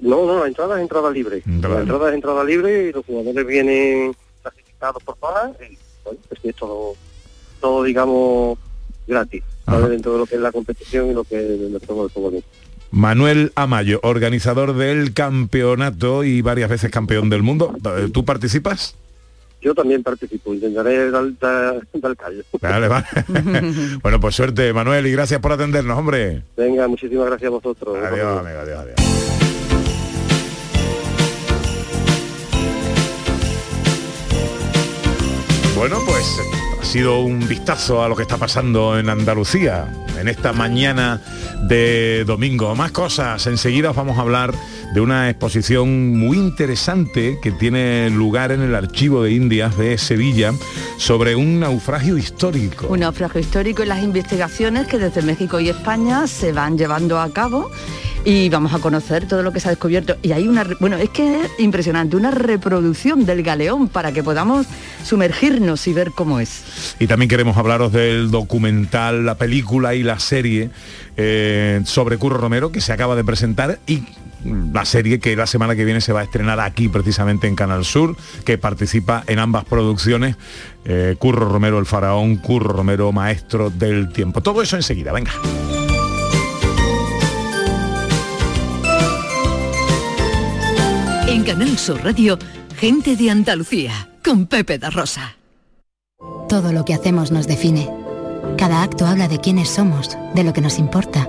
No, no, la entrada es entrada libre. Entrada la entrada es entrada libre y los jugadores vienen clasificados por y bueno, pues es todo, todo digamos, gratis. ¿vale? Dentro de lo que es la competición y lo que es el juego de fútbol. Manuel Amayo, organizador del campeonato y varias veces campeón del mundo. Eh, ¿Tú participas? Yo también participo, intentaré dar, dar, dar callo. Vale, vale. [laughs] bueno, pues suerte, Manuel, y gracias por atendernos, hombre. Venga, muchísimas gracias a vosotros. Adiós, amigo, adiós, adiós. Bueno, pues ha sido un vistazo a lo que está pasando en Andalucía en esta mañana de domingo. Más cosas, enseguida os vamos a hablar de una exposición muy interesante que tiene lugar en el Archivo de Indias de Sevilla sobre un naufragio histórico. Un naufragio histórico y las investigaciones que desde México y España se van llevando a cabo y vamos a conocer todo lo que se ha descubierto. Y hay una, bueno, es que es impresionante, una reproducción del galeón para que podamos sumergirnos y ver cómo es. Y también queremos hablaros del documental, la película y la serie eh, sobre Curro Romero que se acaba de presentar y la serie que la semana que viene se va a estrenar aquí precisamente en Canal Sur, que participa en ambas producciones, eh, Curro Romero el faraón, Curro Romero maestro del tiempo. Todo eso enseguida, venga. En Canal Sur Radio, gente de Andalucía, con Pepe da Rosa. Todo lo que hacemos nos define. Cada acto habla de quiénes somos, de lo que nos importa.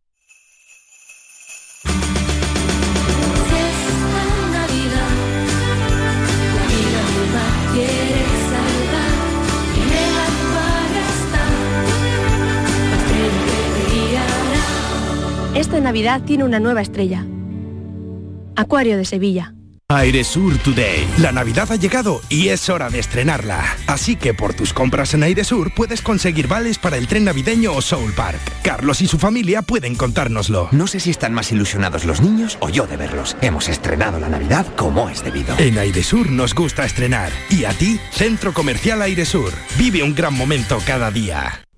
Esta Navidad tiene una nueva estrella. Acuario de Sevilla. Airesur Today. La Navidad ha llegado y es hora de estrenarla. Así que por tus compras en Airesur puedes conseguir vales para el tren navideño o Soul Park. Carlos y su familia pueden contárnoslo. No sé si están más ilusionados los niños o yo de verlos. Hemos estrenado la Navidad como es debido. En Airesur nos gusta estrenar. Y a ti, Centro Comercial Airesur. Vive un gran momento cada día.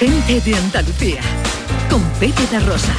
Gente de Andalucía, con Pepe da Rosa.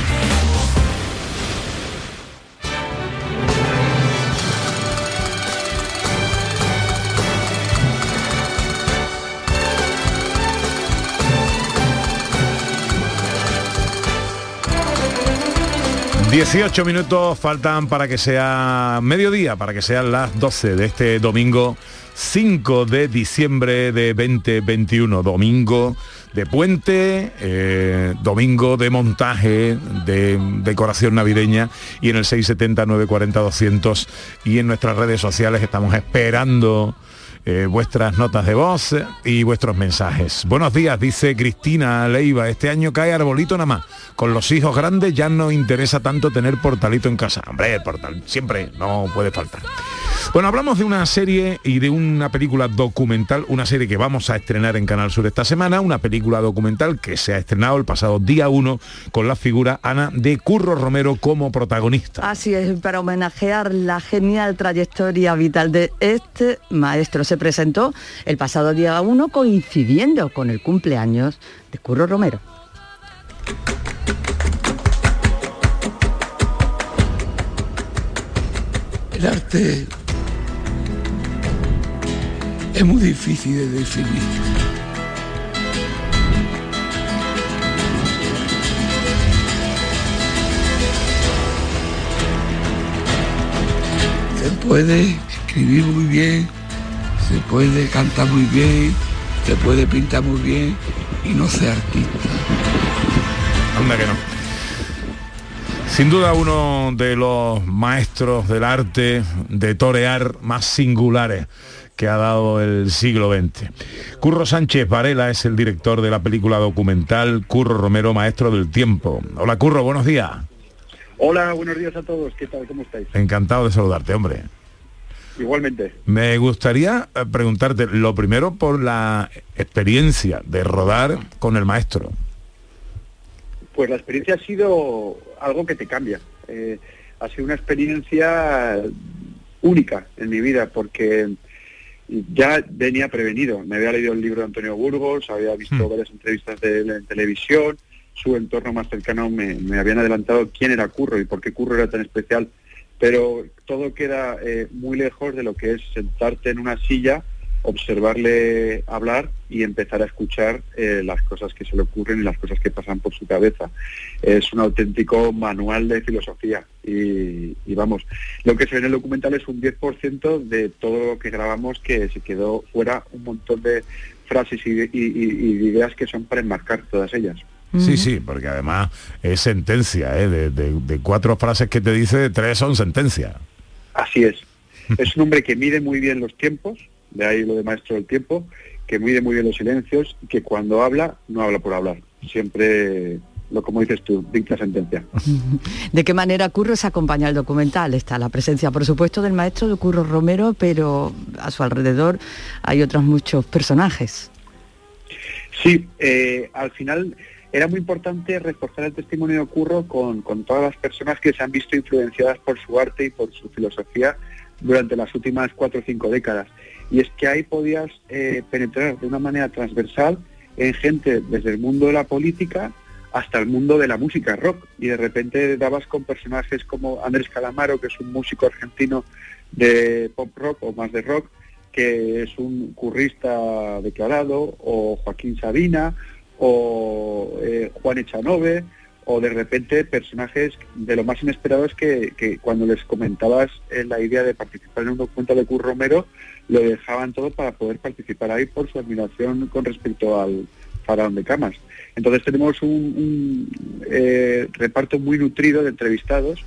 ...18 minutos faltan para que sea mediodía, para que sean las 12 de este domingo 5 de diciembre de 2021, domingo de puente, eh, domingo de montaje, de decoración navideña y en el 670 940 200 y en nuestras redes sociales estamos esperando eh, vuestras notas de voz y vuestros mensajes. Buenos días, dice Cristina Leiva, este año cae arbolito nada más. Con los hijos grandes ya no interesa tanto tener portalito en casa. Hombre, el portal siempre no puede faltar. Bueno, hablamos de una serie y de una película documental, una serie que vamos a estrenar en Canal Sur esta semana, una película documental que se ha estrenado el pasado día 1 con la figura Ana de Curro Romero como protagonista. Así es, para homenajear la genial trayectoria vital de este maestro. Se presentó el pasado día 1 coincidiendo con el cumpleaños de Curro Romero. El arte es muy difícil de definir. Se puede escribir muy bien, se puede cantar muy bien, se puede pintar muy bien y no ser artista. Anda que no. Sin duda uno de los maestros del arte de torear más singulares que ha dado el siglo XX. Curro Sánchez Varela es el director de la película documental Curro Romero, Maestro del Tiempo. Hola Curro, buenos días. Hola, buenos días a todos. ¿Qué tal? ¿Cómo estáis? Encantado de saludarte, hombre. Igualmente. Me gustaría eh, preguntarte lo primero por la experiencia de rodar con el maestro. Pues la experiencia ha sido algo que te cambia. Eh, ha sido una experiencia única en mi vida porque ya venía prevenido. Me había leído el libro de Antonio Burgos, había visto varias entrevistas de él en televisión, su entorno más cercano me, me habían adelantado quién era Curro y por qué Curro era tan especial. Pero todo queda eh, muy lejos de lo que es sentarte en una silla observarle hablar y empezar a escuchar eh, las cosas que se le ocurren y las cosas que pasan por su cabeza. Es un auténtico manual de filosofía y, vamos, lo que se ve en el documental es un 10% de todo lo que grabamos que se quedó fuera un montón de frases y, y- y- y ideas que son para enmarcar todas ellas. Sí, sí, porque además es sentencia, ¿eh? de, de- de cuatro frases que te dice, tres son sentencia. Así es. Es un hombre que mide muy bien los tiempos, de ahí lo de maestro del tiempo, que mide muy bien los silencios y que cuando habla, no habla por hablar. Siempre, lo como dices tú, dicta sentencia. [laughs] ¿De qué manera Curro se acompaña el documental? Está la presencia, por supuesto, del maestro de Curro Romero, pero a su alrededor hay otros muchos personajes. Sí, eh, al final era muy importante reforzar el testimonio de Curro con, con todas las personas que se han visto influenciadas por su arte y por su filosofía durante las últimas cuatro o cinco décadas. Y es que ahí podías eh, penetrar de una manera transversal en gente desde el mundo de la política hasta el mundo de la música rock. Y de repente dabas con personajes como Andrés Calamaro, que es un músico argentino de pop rock o más de rock, que es un currista declarado, o Joaquín Sabina, o eh, Juan Echanove, o de repente personajes de lo más inesperados que, que cuando les comentabas eh, la idea de participar en un documental de Curro Romero, lo dejaban todo para poder participar ahí por su admiración con respecto al faraón de camas. Entonces tenemos un, un, eh, reparto muy nutrido de entrevistados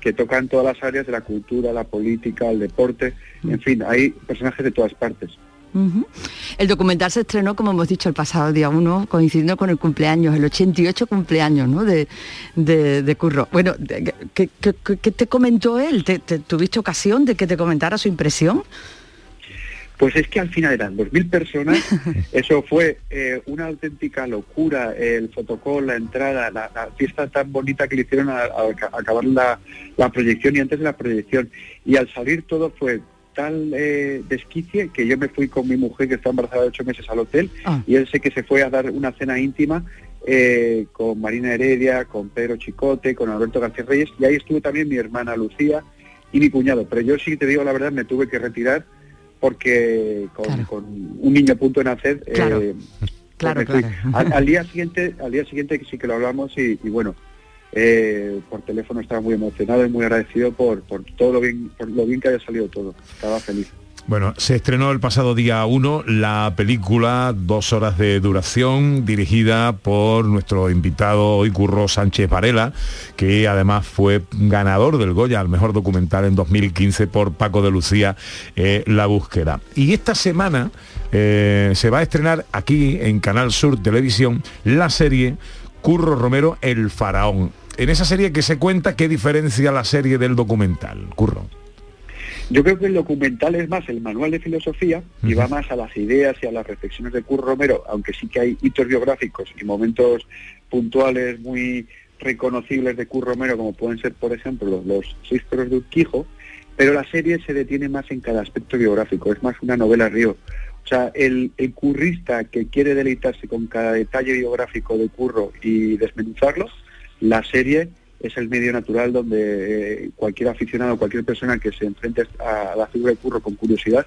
que tocan todas las áreas de la cultura, la política, el deporte, en fin, hay personajes de todas partes. El documental se estrenó, como hemos dicho, el pasado día 1, coincidiendo con el cumpleaños, el 88 cumpleaños ¿no? de, de- de Curro. Bueno, ¿qué, qué- qué- qué te comentó él? ¿Te, te- tuviste ocasión de que te comentara su impresión? Pues es que al final eran 2.000 personas, [laughs] eso fue eh, una auténtica locura, el fotocall, la entrada, la, la fiesta tan bonita que le hicieron al al ca- acabar la, la proyección y antes de la proyección. Y al salir todo fue tal eh, desquicie que yo me fui con mi mujer que está embarazada de ocho meses al hotel Ah. y él sé que se fue a dar una cena íntima eh, con Marina Heredia, con Pedro Chicote, con Alberto García Reyes y ahí estuvo también mi hermana Lucía y mi cuñado. Pero yo sí te digo la verdad, me tuve que retirar porque con, con un niño a punto de nacer eh, Claro. pues Claro. Al, al día siguiente al día siguiente sí que lo hablamos y, y bueno eh, por teléfono estaba muy emocionado y muy agradecido por, todo lo bien por lo bien que haya salido todo estaba feliz Bueno, se estrenó el pasado día 1 la película Dos horas de duración, dirigida por nuestro invitado hoy, Curro Sánchez Varela, que además fue ganador del Goya al mejor documental en 2015 por Paco de Lucía, eh, La Búsqueda. Y esta semana eh, se va a estrenar aquí en Canal Sur Televisión la serie Curro Romero, El Faraón. En esa serie que se cuenta, ¿qué diferencia la serie del documental, Curro? Yo creo que el documental es más el manual de filosofía y va más a las ideas y a las reflexiones de Curro Romero, aunque sí que hay hitos biográficos y momentos puntuales muy reconocibles de Curro Romero, como pueden ser, por ejemplo, los, seis perros de Urquijo, pero la serie se detiene más en cada aspecto biográfico, es más una novela río. O sea, el, currista que quiere deleitarse con cada detalle biográfico de Curro y desmenuzarlo, la serie es el medio natural donde eh, cualquier aficionado, cualquier persona que se enfrente a la figura de Curro con curiosidad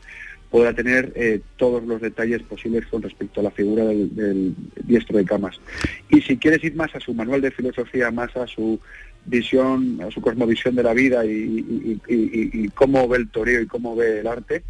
podrá tener eh, todos los detalles posibles con respecto a la figura del, diestro de camas. Y si quieres ir más a su manual de filosofía, más a su visión, a su cosmovisión de la vida y, y cómo ve el toreo y cómo ve el arte,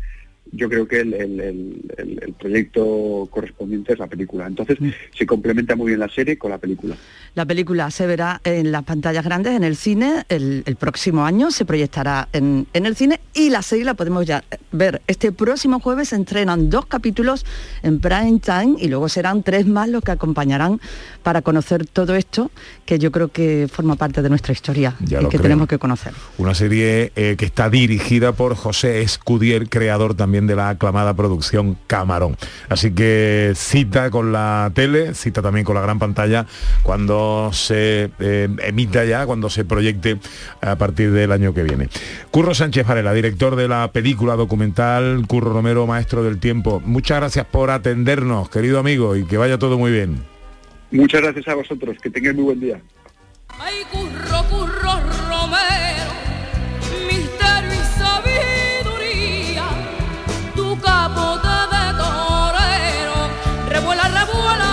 yo creo que el, el, proyecto correspondiente es la película. Entonces mm. se complementa muy bien la serie con la película. La película se verá en las pantallas grandes, en el cine, el, próximo año se proyectará en, en, el cine y la serie la podemos ya ver. Este próximo jueves se entrenan dos capítulos en prime time y luego serán tres más los que acompañarán para conocer todo esto que yo creo que forma parte de nuestra historia y que tenemos que conocer. Una serie eh, que está dirigida por José Escudier, creador también de la aclamada producción Camarón. Así que cita con la tele, cita también con la gran pantalla cuando se eh, emita ya, cuando se proyecte a partir del año que viene. Curro Sánchez Varela, director de la película documental, Curro Romero, maestro del tiempo. Muchas gracias por atendernos, querido amigo, y que vaya todo muy bien. Muchas gracias a vosotros, que tengáis muy buen día. Ay, curro, curro,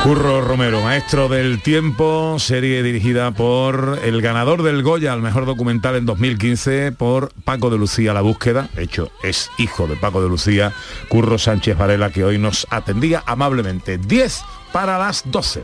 Curro Romero, maestro del tiempo, serie dirigida por el ganador del Goya al mejor documental en 2015 por Paco de Lucía La Búsqueda, de hecho es hijo de Paco de Lucía, Curro Sánchez Varela, que hoy nos atendía amablemente. 10 para las 12.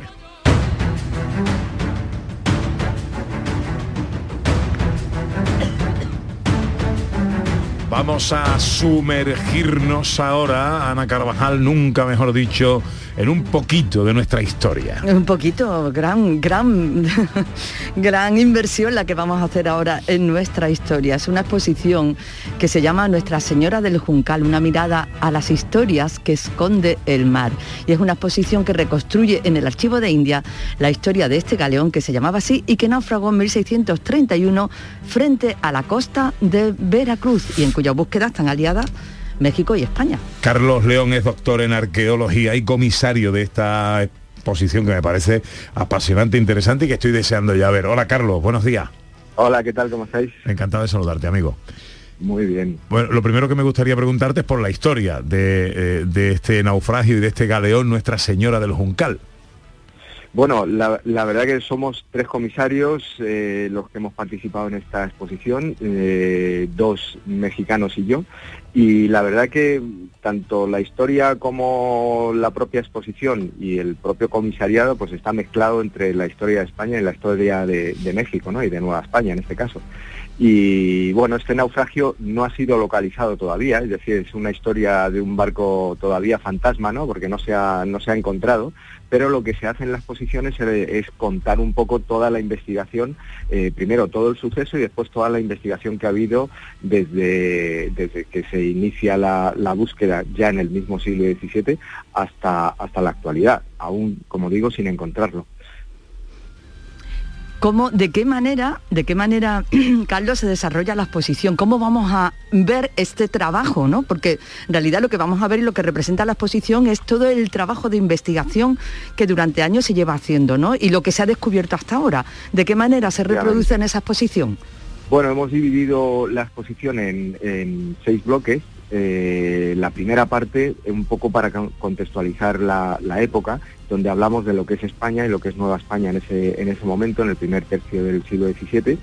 Vamos a sumergirnos ahora, Ana Carvajal, nunca mejor dicho, en un poquito de nuestra historia. Un poquito, gran, gran, [laughs] gran inversión la que vamos a hacer ahora en nuestra historia. Es una exposición que se llama Nuestra Señora del Juncal, una mirada a las historias que esconde el mar. Y es una exposición que reconstruye en el Archivo de India la historia de este galeón que se llamaba así y que naufragó en 1631 frente a la costa de Veracruz y en cuya búsqueda están aliadas México y España. Carlos León es doctor en arqueología y comisario de esta exposición que me parece apasionante, interesante y que estoy deseando ya ver. Hola Carlos, buenos días. Hola, ¿qué tal? ¿Cómo estáis? Encantado de saludarte, amigo. Muy bien. Bueno, lo primero que me gustaría preguntarte es por la historia de, eh, de este naufragio y de este galeón Nuestra Señora del Juncal. Bueno, la, verdad que somos tres comisarios eh, los que hemos participado en esta exposición, eh, dos mexicanos y yo, y la verdad que tanto la historia como la propia exposición y el propio comisariado pues está mezclado entre la historia de España y la historia de, de México, ¿no? Y de Nueva España en este caso. Y bueno, este naufragio no ha sido localizado todavía, es decir, es una historia de un barco todavía fantasma, ¿no? Porque no se ha, no se ha encontrado, pero lo que se hace en las exposiciones es contar un poco toda la investigación, eh, primero todo el suceso y después toda la investigación que ha habido desde, desde que se inicia la, la búsqueda ya en el mismo siglo XVII hasta, hasta la actualidad, aún, como digo, sin encontrarlo. ¿Cómo, de qué manera, de qué manera, [clears throat] Carlos, se desarrolla la exposición? ¿Cómo vamos a ver este trabajo? ¿no? Porque en realidad lo que vamos a ver y lo que representa la exposición es todo el trabajo de investigación que durante años se lleva haciendo, ¿no? Y lo que se ha descubierto hasta ahora. ¿De qué manera se reproduce en esa exposición? Bueno, hemos dividido la exposición en, seis bloques. Eh, la primera parte, un poco para contextualizar la, época, donde hablamos de lo que es España y lo que es Nueva España en ese, en ese momento, en el primer tercio del siglo XVII.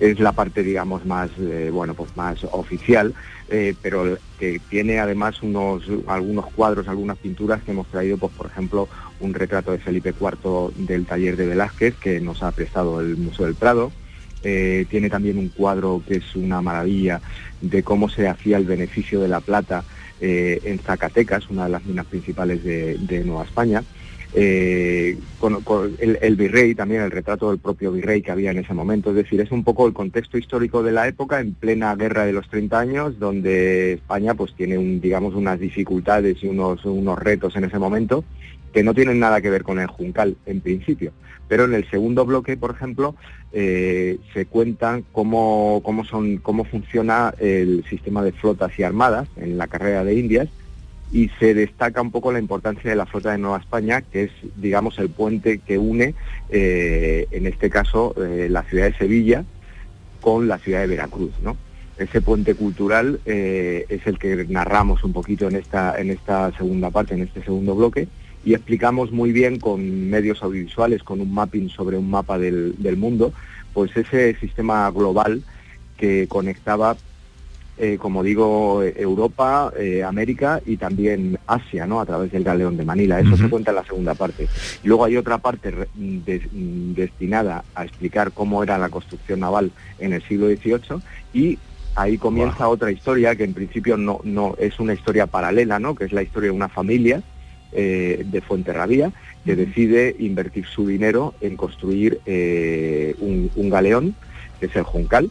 Es la parte, digamos, más, eh, bueno, pues más oficial, eh, pero que tiene además unos, algunos cuadros, algunas pinturas que hemos traído, pues por ejemplo, un retrato de Felipe IV del taller de Velázquez que nos ha prestado el Museo del Prado. Eh, tiene también un cuadro que es una maravilla de cómo se hacía el beneficio de la plata en Zacatecas, una de las minas principales de Nueva España. eh, el, virrey también, el retrato del propio virrey que había en ese momento. Es decir, es un poco el contexto histórico de la época en plena guerra de los 30 años, donde España pues tiene digamos unas dificultades y unos, unos retos en ese momento que no tienen nada que ver con el Juncal en principio. Pero en el segundo bloque, por ejemplo, eh, se cuentan cómo, cómo, son, cómo funciona el sistema de flotas y armadas en la carrera de Indias, y se destaca un poco la importancia de la flota de Nueva España, que es, digamos, el puente que une, eh, en este caso, eh, la ciudad de Sevilla con la ciudad de Veracruz, ¿no? Ese puente cultural es el que narramos un poquito en esta, en esta segunda parte, en este segundo bloque, y explicamos muy bien con medios audiovisuales, con un mapping sobre un mapa del, del mundo, pues ese sistema global que conectaba eh, como digo, Europa, eh, América y también Asia, ¿no? A través del galeón de Manila. Eso se cuenta en la segunda parte. Y luego hay otra parte destinada a explicar cómo era la construcción naval en el siglo XVIII y ahí comienza otra historia que en principio no, no es una historia paralela, ¿no? Que es la historia de una familia eh, de Fuenterrabía que decide invertir su dinero en construir un, un, galeón, que es el Juncal,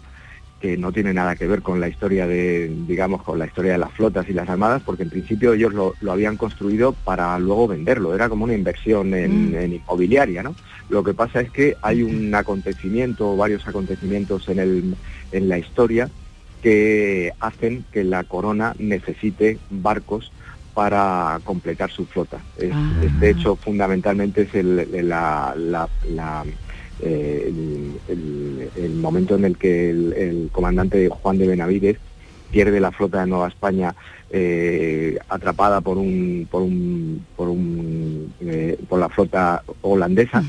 que no tiene nada que ver con la historia de, digamos, con la historia de las flotas y las armadas, porque en principio ellos lo, habían construido para luego venderlo, era como una inversión en, mm. inmobiliaria, ¿no? Lo que pasa es que hay un acontecimiento, varios acontecimientos en, el, en la historia que hacen que la corona necesite barcos para completar su flota. Ah. Este hecho fundamentalmente es el, la, la eh, el, momento en el que el, comandante Juan de Benavides pierde la flota de Nueva España eh, atrapada por un por un por un eh, por la flota holandesa de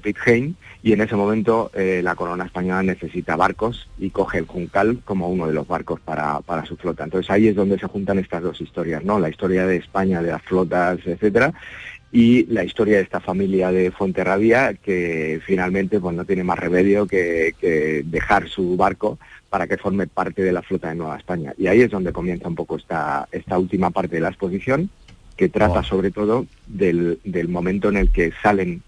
Pitcairn y en ese momento la corona española necesita barcos y coge el Juncal como uno de los barcos para, para su flota. Entonces ahí es donde se juntan estas dos historias, ¿no? La historia de España, de las flotas, etcétera, y la historia de esta familia de Fuenterrabía que finalmente pues no tiene más remedio que, dejar su barco para que forme parte de la flota de Nueva España. Y ahí es donde comienza un poco esta, esta última parte de la exposición, que trata sobre todo del, del momento en el que salen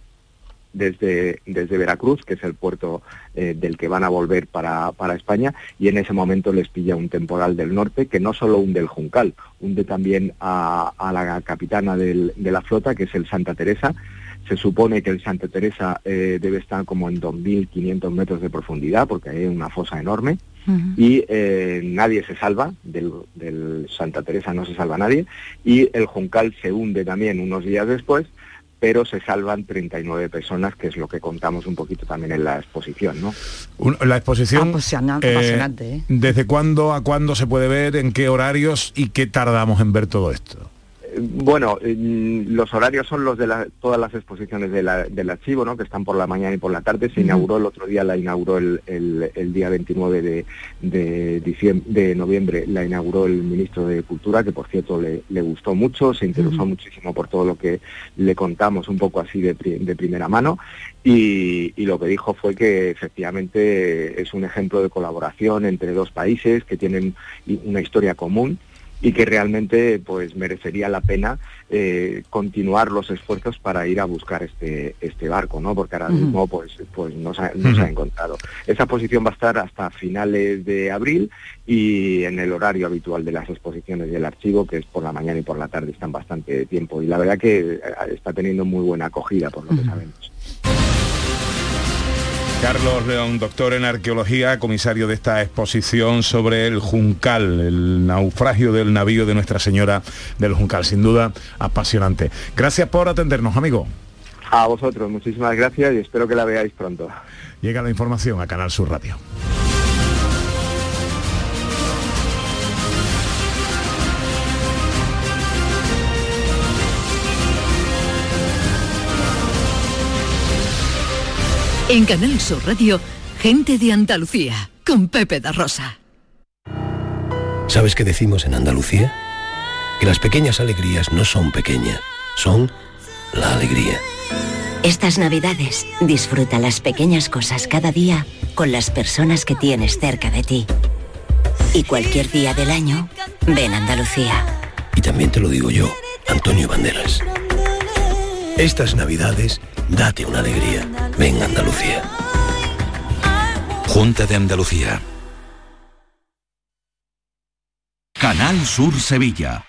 desde, desde Veracruz, que es el puerto eh, del que van a volver para, para, España, y en ese momento les pilla un temporal del norte que no solo hunde el Juncal, hunde también a, la capitana de la flota, que es el Santa Teresa. Se supone que el Santa Teresa eh, debe estar como en 2.500 metros de profundidad, porque hay una fosa enorme, y eh, nadie se salva, del, del Santa Teresa no se salva nadie, y el Juncal se hunde también unos días después, pero se salvan 39 personas, que es lo que contamos un poquito también en la exposición, ¿no? La exposición... Apasionante, eh, ¿eh? ¿Desde cuándo a cuándo se puede ver? ¿En qué horarios? ¿Y qué tardamos en ver todo esto? Bueno, los horarios son los de todas las exposiciones del archivo, ¿no? que están por la mañana y por la tarde. Se inauguró el otro día, la inauguró el, día 29 de, de, de noviembre, la inauguró el ministro de Cultura, que por cierto le, gustó mucho, se interesó muchísimo por todo lo que le contamos un poco así de, primera mano. Y, y, lo que dijo fue que efectivamente es un ejemplo de colaboración entre dos países que tienen una historia común y que realmente pues merecería la pena eh, continuar los esfuerzos para ir a buscar este este barco no porque ahora mismo pues pues no se, ha encontrado. Esa posición va a estar hasta finales de abril y en el horario habitual de las exposiciones del archivo que es por la mañana y por la tarde están bastante tiempo. Y la verdad que eh, está teniendo muy buena acogida por lo que sabemos Carlos León, doctor en arqueología, comisario de esta exposición sobre el Juncal, el naufragio del navío de Nuestra Señora del Juncal. Sin duda, apasionante. Gracias por atendernos, amigo. A vosotros, muchísimas gracias y espero que la veáis pronto. Llega la información a Canal Sur Radio. En Canal Sur Radio, Gente de Andalucía, con Pepe da Rosa. ¿Sabes qué decimos en Andalucía? Que las pequeñas alegrías no son pequeñas, son la alegría. Estas navidades, disfruta las pequeñas cosas cada día con las personas que tienes cerca de ti. Y cualquier día del año, ven Andalucía. Y también te lo digo yo, Antonio Banderas. Estas navidades, date una alegría. Ven Andalucía. Junta de Andalucía. Canal Sur Sevilla.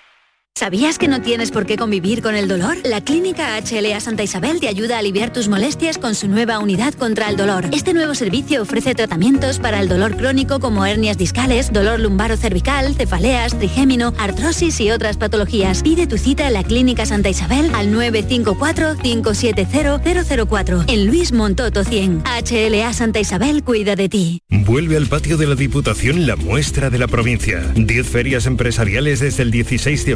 ¿Sabías que no tienes por qué convivir con el dolor? La Clínica HLA Santa Isabel te ayuda a aliviar tus molestias con su nueva unidad contra el dolor. Este nuevo servicio ofrece tratamientos para el dolor crónico como hernias discales, dolor lumbaro cervical, cefaleas, trigémino, artrosis y otras patologías. Pide tu cita en la Clínica Santa Isabel al 954-570-004 en Luis Montoto 100. HLA Santa Isabel cuida de ti. Vuelve al patio de la Diputación la muestra de la provincia. 10 ferias empresariales desde el 16 de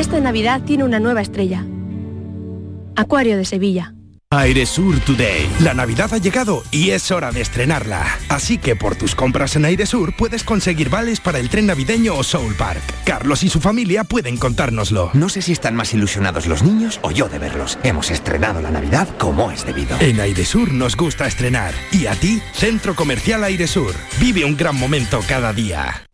Esta Navidad tiene una nueva estrella. Acuario de Sevilla. Airesur Today. La Navidad ha llegado y es hora de estrenarla. Así que por tus compras en Airesur puedes conseguir vales para el tren navideño o Soul Park. Carlos y su familia pueden contárnoslo. No sé si están más ilusionados los niños o yo de verlos. Hemos estrenado la Navidad como es debido. En Airesur nos gusta estrenar. Y a ti, Centro Comercial Airesur. Vive un gran momento cada día.